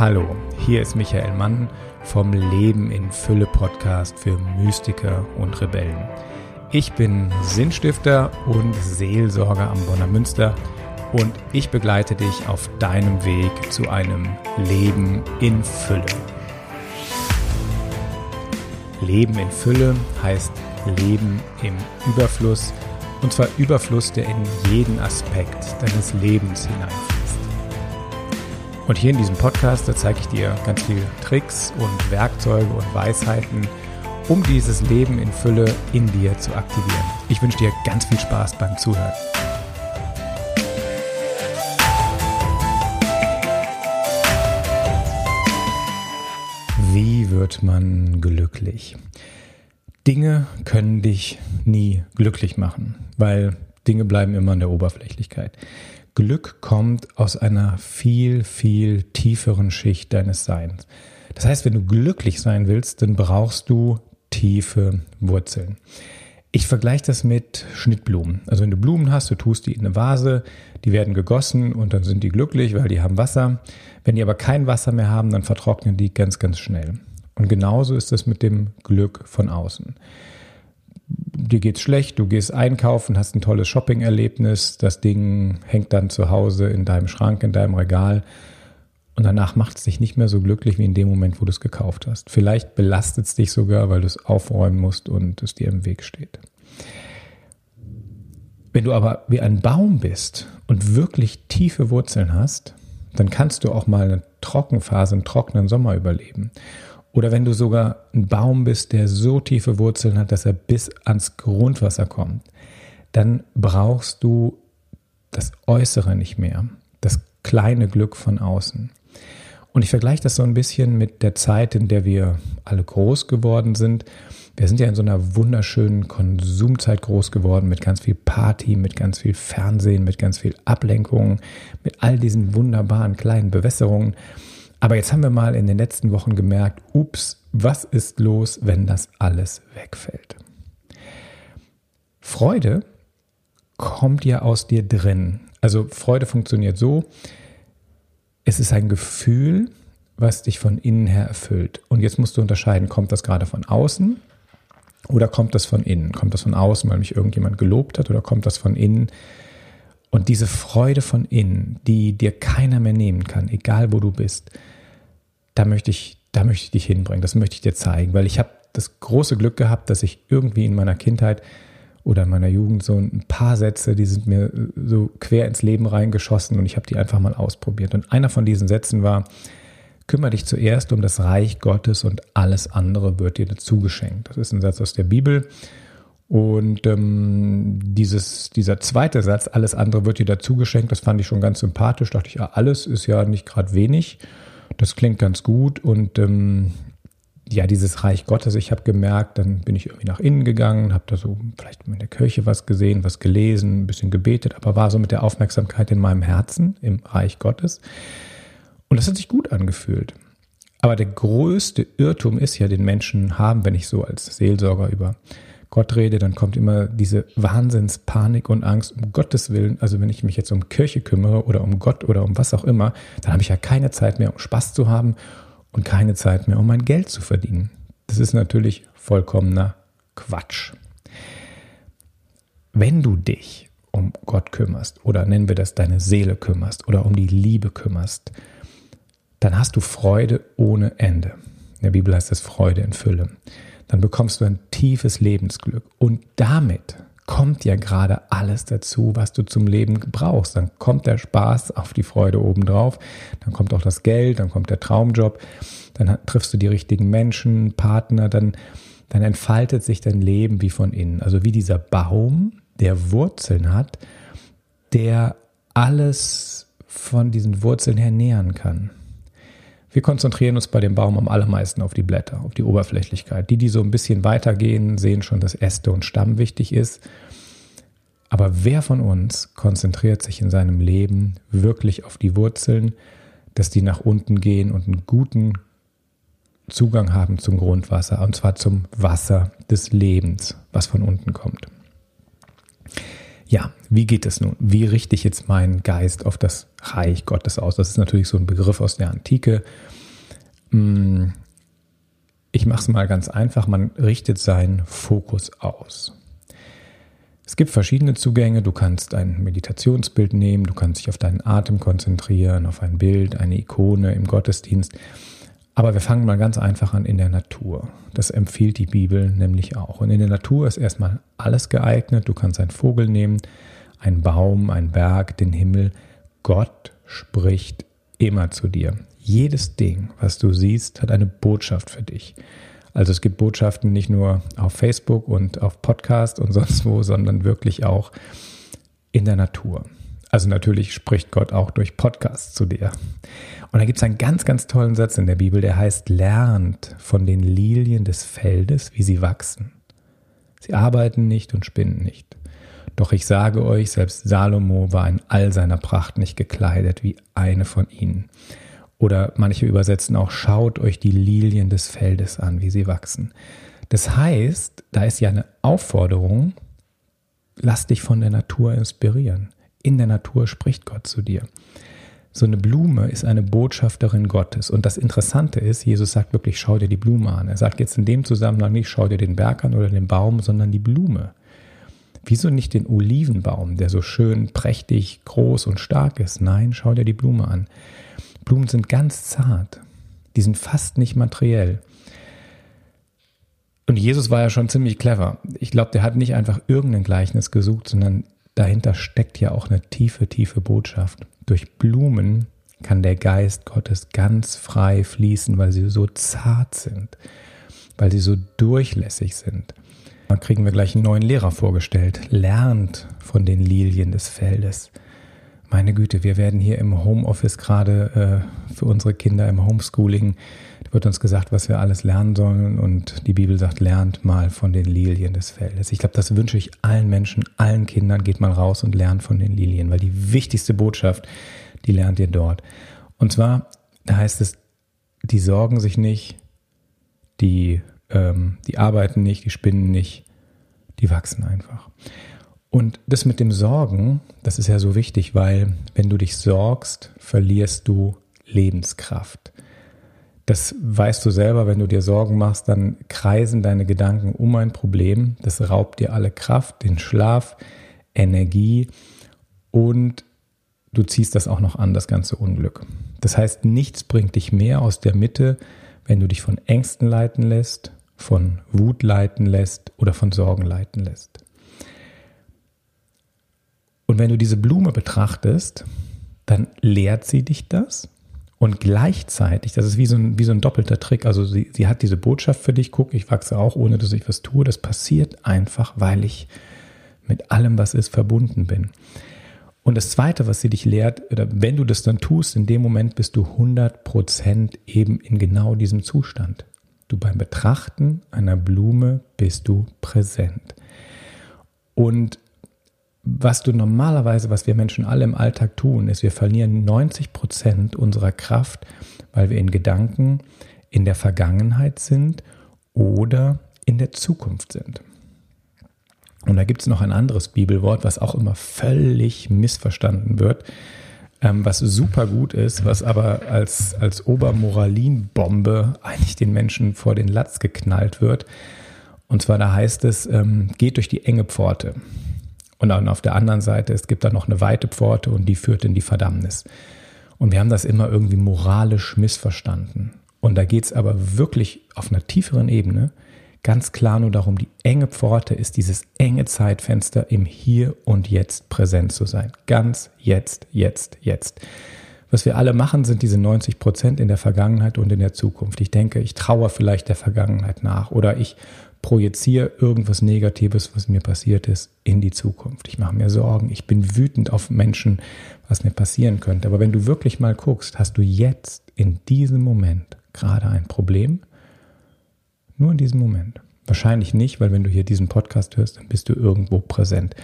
Hallo, hier ist Michael Mann vom Leben in Fülle Podcast für Mystiker und Rebellen. Ich bin Sinnstifter und Seelsorger am Bonner Münster und ich begleite dich auf deinem Weg zu einem Leben in Fülle. Leben in Fülle heißt Leben im Überfluss und zwar Überfluss, der in jeden Aspekt deines Lebens hineinfließt. Und hier in diesem Podcast, da zeige ich dir ganz viele Tricks und Werkzeuge und Weisheiten, um dieses Leben in Fülle in dir zu aktivieren. Ich wünsche dir ganz viel Spaß beim Zuhören. Wie wird man glücklich? Dinge können dich nie glücklich machen, weil Dinge bleiben immer in der Oberflächlichkeit. Glück kommt aus einer viel, viel tieferen Schicht deines Seins. Das heißt, wenn du glücklich sein willst, dann brauchst du tiefe Wurzeln. Ich vergleiche das mit Schnittblumen. Also wenn du Blumen hast, du tust die in eine Vase, die werden gegossen und dann sind die glücklich, weil die haben Wasser. Wenn die aber kein Wasser mehr haben, dann vertrocknen die ganz, ganz schnell. Und genauso ist es mit dem Glück von außen dir geht's schlecht, du gehst einkaufen, hast ein tolles Shopping-Erlebnis, das Ding hängt dann zu Hause in deinem Schrank, in deinem Regal und danach macht es dich nicht mehr so glücklich wie in dem Moment, wo du es gekauft hast. Vielleicht belastet es dich sogar, weil du es aufräumen musst und es dir im Weg steht. Wenn du aber wie ein Baum bist und wirklich tiefe Wurzeln hast, dann kannst du auch mal eine Trockenphase, einen trockenen Sommer überleben. Oder wenn du sogar ein Baum bist, der so tiefe Wurzeln hat, dass er bis ans Grundwasser kommt, dann brauchst du das Äußere nicht mehr, das kleine Glück von außen. Und ich vergleiche das so ein bisschen mit der Zeit, in der wir alle groß geworden sind. Wir sind ja in so einer wunderschönen Konsumzeit groß geworden mit ganz viel Party, mit ganz viel Fernsehen, mit ganz viel Ablenkung, mit all diesen wunderbaren kleinen Bewässerungen. Aber jetzt haben wir mal in den letzten Wochen gemerkt, ups, was ist los, wenn das alles wegfällt? Freude kommt ja aus dir drin. Also Freude funktioniert so, es ist ein Gefühl, was dich von innen her erfüllt. Und jetzt musst du unterscheiden, kommt das gerade von außen oder kommt das von innen? Kommt das von außen, weil mich irgendjemand gelobt hat oder kommt das von innen, und diese Freude von innen, die dir keiner mehr nehmen kann, egal wo du bist, da möchte ich, da möchte ich dich hinbringen. Das möchte ich dir zeigen, weil ich habe das große Glück gehabt, dass ich irgendwie in meiner Kindheit oder in meiner Jugend so ein paar Sätze, die sind mir so quer ins Leben reingeschossen und ich habe die einfach mal ausprobiert. Und einer von diesen Sätzen war, kümmere dich zuerst um das Reich Gottes und alles andere wird dir dazu geschenkt. Das ist ein Satz aus der Bibel und ähm, dieses, dieser zweite Satz, alles andere wird dir dazu geschenkt, das fand ich schon ganz sympathisch. Dachte ich, ja, alles ist ja nicht gerade wenig. Das klingt ganz gut. Und ähm, ja, dieses Reich Gottes, ich habe gemerkt, dann bin ich irgendwie nach innen gegangen, habe da so vielleicht in der Kirche was gesehen, was gelesen, ein bisschen gebetet, aber war so mit der Aufmerksamkeit in meinem Herzen, im Reich Gottes. Und das hat sich gut angefühlt. Aber der größte Irrtum ist ja, den Menschen haben, wenn ich so als Seelsorger über Gott rede, dann kommt immer diese Wahnsinnspanik und Angst, um Gottes Willen. Also wenn ich mich jetzt um Kirche kümmere oder um Gott oder um was auch immer, dann habe ich ja keine Zeit mehr, um Spaß zu haben und keine Zeit mehr, um mein Geld zu verdienen. Das ist natürlich vollkommener Quatsch. Wenn du dich um Gott kümmerst oder nennen wir das deine Seele kümmerst oder um die Liebe kümmerst, dann hast du Freude ohne Ende. In der Bibel heißt es Freude in Fülle dann bekommst du ein tiefes Lebensglück. Und damit kommt ja gerade alles dazu, was du zum Leben brauchst. Dann kommt der Spaß auf die Freude obendrauf, dann kommt auch das Geld, dann kommt der Traumjob, dann triffst du die richtigen Menschen, Partner, dann, dann entfaltet sich dein Leben wie von innen. Also wie dieser Baum, der Wurzeln hat, der alles von diesen Wurzeln her nähern kann. Wir konzentrieren uns bei dem Baum am allermeisten auf die Blätter, auf die Oberflächlichkeit. Die, die so ein bisschen weitergehen, sehen schon, dass Äste und Stamm wichtig ist. Aber wer von uns konzentriert sich in seinem Leben wirklich auf die Wurzeln, dass die nach unten gehen und einen guten Zugang haben zum Grundwasser, und zwar zum Wasser des Lebens, was von unten kommt. Ja, wie geht es nun? Wie richte ich jetzt meinen Geist auf das Reich Gottes aus? Das ist natürlich so ein Begriff aus der Antike. Hm, ich mache es mal ganz einfach. Man richtet seinen Fokus aus. Es gibt verschiedene Zugänge. Du kannst ein Meditationsbild nehmen, du kannst dich auf deinen Atem konzentrieren, auf ein Bild, eine Ikone im Gottesdienst. Aber wir fangen mal ganz einfach an in der Natur. Das empfiehlt die Bibel nämlich auch. Und in der Natur ist erstmal alles geeignet. Du kannst einen Vogel nehmen, einen Baum, einen Berg, den Himmel. Gott spricht immer zu dir. Jedes Ding, was du siehst, hat eine Botschaft für dich. Also es gibt Botschaften nicht nur auf Facebook und auf Podcast und sonst wo, sondern wirklich auch in der Natur. Also natürlich spricht Gott auch durch Podcasts zu dir. Und da gibt es einen ganz, ganz tollen Satz in der Bibel, der heißt, lernt von den Lilien des Feldes, wie sie wachsen. Sie arbeiten nicht und spinnen nicht. Doch ich sage euch, selbst Salomo war in all seiner Pracht nicht gekleidet wie eine von ihnen. Oder manche übersetzen auch, schaut euch die Lilien des Feldes an, wie sie wachsen. Das heißt, da ist ja eine Aufforderung, lass dich von der Natur inspirieren. In der Natur spricht Gott zu dir. So eine Blume ist eine Botschafterin Gottes. Und das Interessante ist, Jesus sagt wirklich, schau dir die Blume an. Er sagt jetzt in dem Zusammenhang nicht, schau dir den Berg an oder den Baum, sondern die Blume. Wieso nicht den Olivenbaum, der so schön prächtig, groß und stark ist? Nein, schau dir die Blume an. Blumen sind ganz zart. Die sind fast nicht materiell. Und Jesus war ja schon ziemlich clever. Ich glaube, der hat nicht einfach irgendein Gleichnis gesucht, sondern dahinter steckt ja auch eine tiefe, tiefe Botschaft. Durch Blumen kann der Geist Gottes ganz frei fließen, weil sie so zart sind, weil sie so durchlässig sind. Da kriegen wir gleich einen neuen Lehrer vorgestellt. Lernt von den Lilien des Feldes. Meine Güte, wir werden hier im Homeoffice gerade äh, für unsere Kinder im Homeschooling, wird uns gesagt, was wir alles lernen sollen und die Bibel sagt, lernt mal von den Lilien des Feldes. Ich glaube, das wünsche ich allen Menschen, allen Kindern, geht mal raus und lernt von den Lilien, weil die wichtigste Botschaft, die lernt ihr dort. Und zwar, da heißt es, die sorgen sich nicht, die, ähm, die arbeiten nicht, die spinnen nicht, die wachsen einfach. Und das mit dem Sorgen, das ist ja so wichtig, weil wenn du dich sorgst, verlierst du Lebenskraft. Das weißt du selber, wenn du dir Sorgen machst, dann kreisen deine Gedanken um ein Problem. Das raubt dir alle Kraft, den Schlaf, Energie und du ziehst das auch noch an, das ganze Unglück. Das heißt, nichts bringt dich mehr aus der Mitte, wenn du dich von Ängsten leiten lässt, von Wut leiten lässt oder von Sorgen leiten lässt. Und wenn du diese Blume betrachtest, dann lehrt sie dich das. Und gleichzeitig, das ist wie so ein, wie so ein doppelter Trick. Also sie, sie hat diese Botschaft für dich, guck, ich wachse auch, ohne dass ich was tue. Das passiert einfach, weil ich mit allem, was ist, verbunden bin. Und das Zweite, was sie dich lehrt, oder wenn du das dann tust, in dem Moment bist du 100% eben in genau diesem Zustand. Du beim Betrachten einer Blume bist du präsent. Und was du normalerweise, was wir Menschen alle im Alltag tun, ist, wir verlieren 90 Prozent unserer Kraft, weil wir in Gedanken in der Vergangenheit sind oder in der Zukunft sind. Und da gibt es noch ein anderes Bibelwort, was auch immer völlig missverstanden wird, ähm, was super gut ist, was aber als, als Obermoralinbombe eigentlich den Menschen vor den Latz geknallt wird. Und zwar da heißt es, ähm, geht durch die enge Pforte. Und dann auf der anderen Seite, es gibt da noch eine weite Pforte und die führt in die Verdammnis. Und wir haben das immer irgendwie moralisch missverstanden. Und da geht es aber wirklich auf einer tieferen Ebene ganz klar nur darum, die enge Pforte ist dieses enge Zeitfenster im Hier und Jetzt präsent zu sein. Ganz jetzt, jetzt, jetzt. Was wir alle machen, sind diese 90 Prozent in der Vergangenheit und in der Zukunft. Ich denke, ich traue vielleicht der Vergangenheit nach oder ich projiziere irgendwas Negatives, was mir passiert ist, in die Zukunft. Ich mache mir Sorgen, ich bin wütend auf Menschen, was mir passieren könnte. Aber wenn du wirklich mal guckst, hast du jetzt in diesem Moment gerade ein Problem? Nur in diesem Moment. Wahrscheinlich nicht, weil wenn du hier diesen Podcast hörst, dann bist du irgendwo präsent.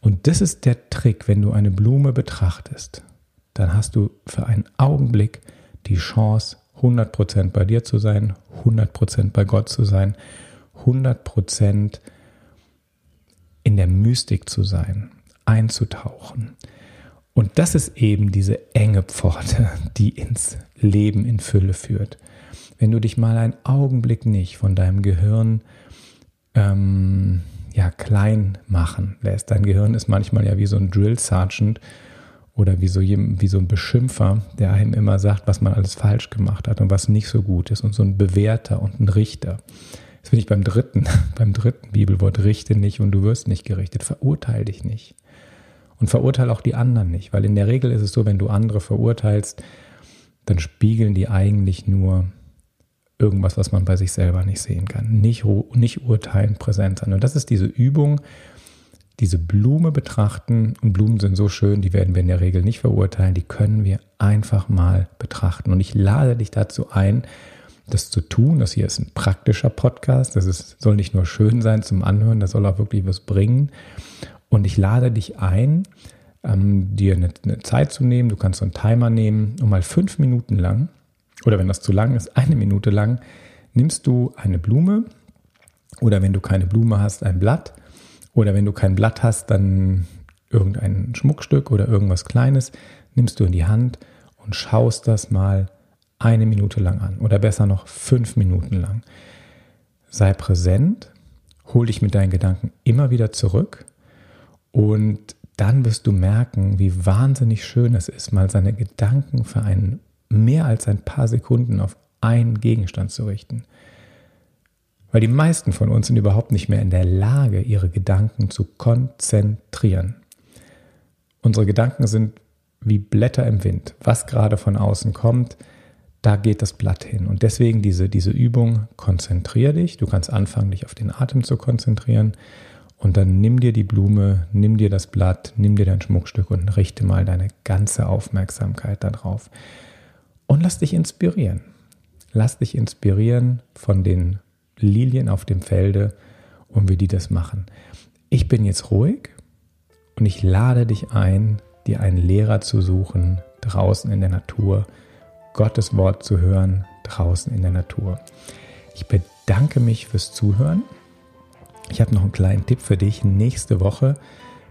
Und das ist der Trick, wenn du eine Blume betrachtest, dann hast du für einen Augenblick die Chance, 100% bei dir zu sein, 100% bei Gott zu sein 100% in der Mystik zu sein. einzutauchen. Und das ist eben diese enge Pforte, die ins Leben in Fülle führt. Wenn du dich mal einen Augenblick nicht von deinem Gehirn ähm, ja, klein machen lässt. Dein Gehirn ist manchmal ja wie so ein Drill Sergeant oder wie so, wie so ein Beschimpfer, der einem immer sagt, was man alles falsch gemacht hat und was nicht so gut ist und so ein Bewerter und ein Richter. Das finde ich beim dritten, beim dritten Bibelwort, richte nicht und du wirst nicht gerichtet, verurteile dich nicht. Und verurteile auch die anderen nicht, weil in der Regel ist es so, wenn du andere verurteilst, dann spiegeln die eigentlich nur irgendwas, was man bei sich selber nicht sehen kann. Nicht, nicht urteilen, präsent sein. Und das ist diese Übung, diese Blume betrachten. Und Blumen sind so schön, die werden wir in der Regel nicht verurteilen. Die können wir einfach mal betrachten. Und ich lade dich dazu ein, das zu tun. Das hier ist ein praktischer Podcast. Das ist, soll nicht nur schön sein zum Anhören, das soll auch wirklich was bringen. Und ich lade dich ein, ähm, dir eine, eine Zeit zu nehmen. Du kannst so einen Timer nehmen und mal fünf Minuten lang oder wenn das zu lang ist, eine Minute lang, nimmst du eine Blume oder wenn du keine Blume hast, ein Blatt oder wenn du kein Blatt hast, dann irgendein Schmuckstück oder irgendwas Kleines, nimmst du in die Hand und schaust das mal eine Minute lang an oder besser noch fünf Minuten lang. Sei präsent, hol dich mit deinen Gedanken immer wieder zurück und dann wirst du merken, wie wahnsinnig schön es ist, mal seine Gedanken für einen mehr als ein paar Sekunden auf einen Gegenstand zu richten. Weil die meisten von uns sind überhaupt nicht mehr in der Lage, ihre Gedanken zu konzentrieren. Unsere Gedanken sind wie Blätter im Wind. Was gerade von außen kommt, da geht das Blatt hin. Und deswegen diese, diese Übung, konzentrier dich. Du kannst anfangen, dich auf den Atem zu konzentrieren. Und dann nimm dir die Blume, nimm dir das Blatt, nimm dir dein Schmuckstück und richte mal deine ganze Aufmerksamkeit darauf. Und lass dich inspirieren. Lass dich inspirieren von den Lilien auf dem Felde und wie die das machen. Ich bin jetzt ruhig und ich lade dich ein, dir einen Lehrer zu suchen, draußen in der Natur, Gottes Wort zu hören, draußen in der Natur. Ich bedanke mich fürs Zuhören. Ich habe noch einen kleinen Tipp für dich. Nächste Woche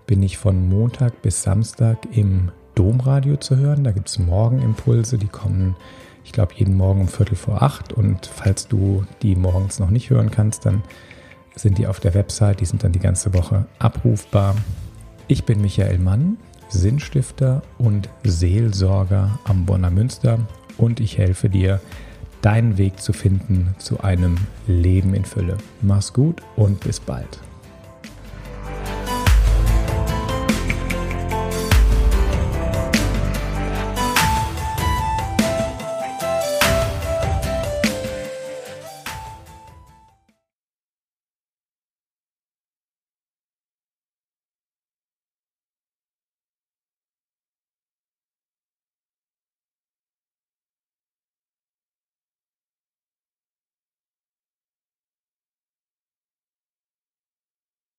bin ich von Montag bis Samstag im Domradio zu hören. Da gibt es Morgenimpulse, die kommen, ich glaube, jeden Morgen um Viertel vor acht. Und falls du die morgens noch nicht hören kannst, dann sind die auf der Website, die sind dann die ganze Woche abrufbar. Ich bin Michael Mann, Sinnstifter und Seelsorger am Bonner Münster und ich helfe dir, deinen Weg zu finden zu einem Leben in Fülle. Mach's gut und bis bald.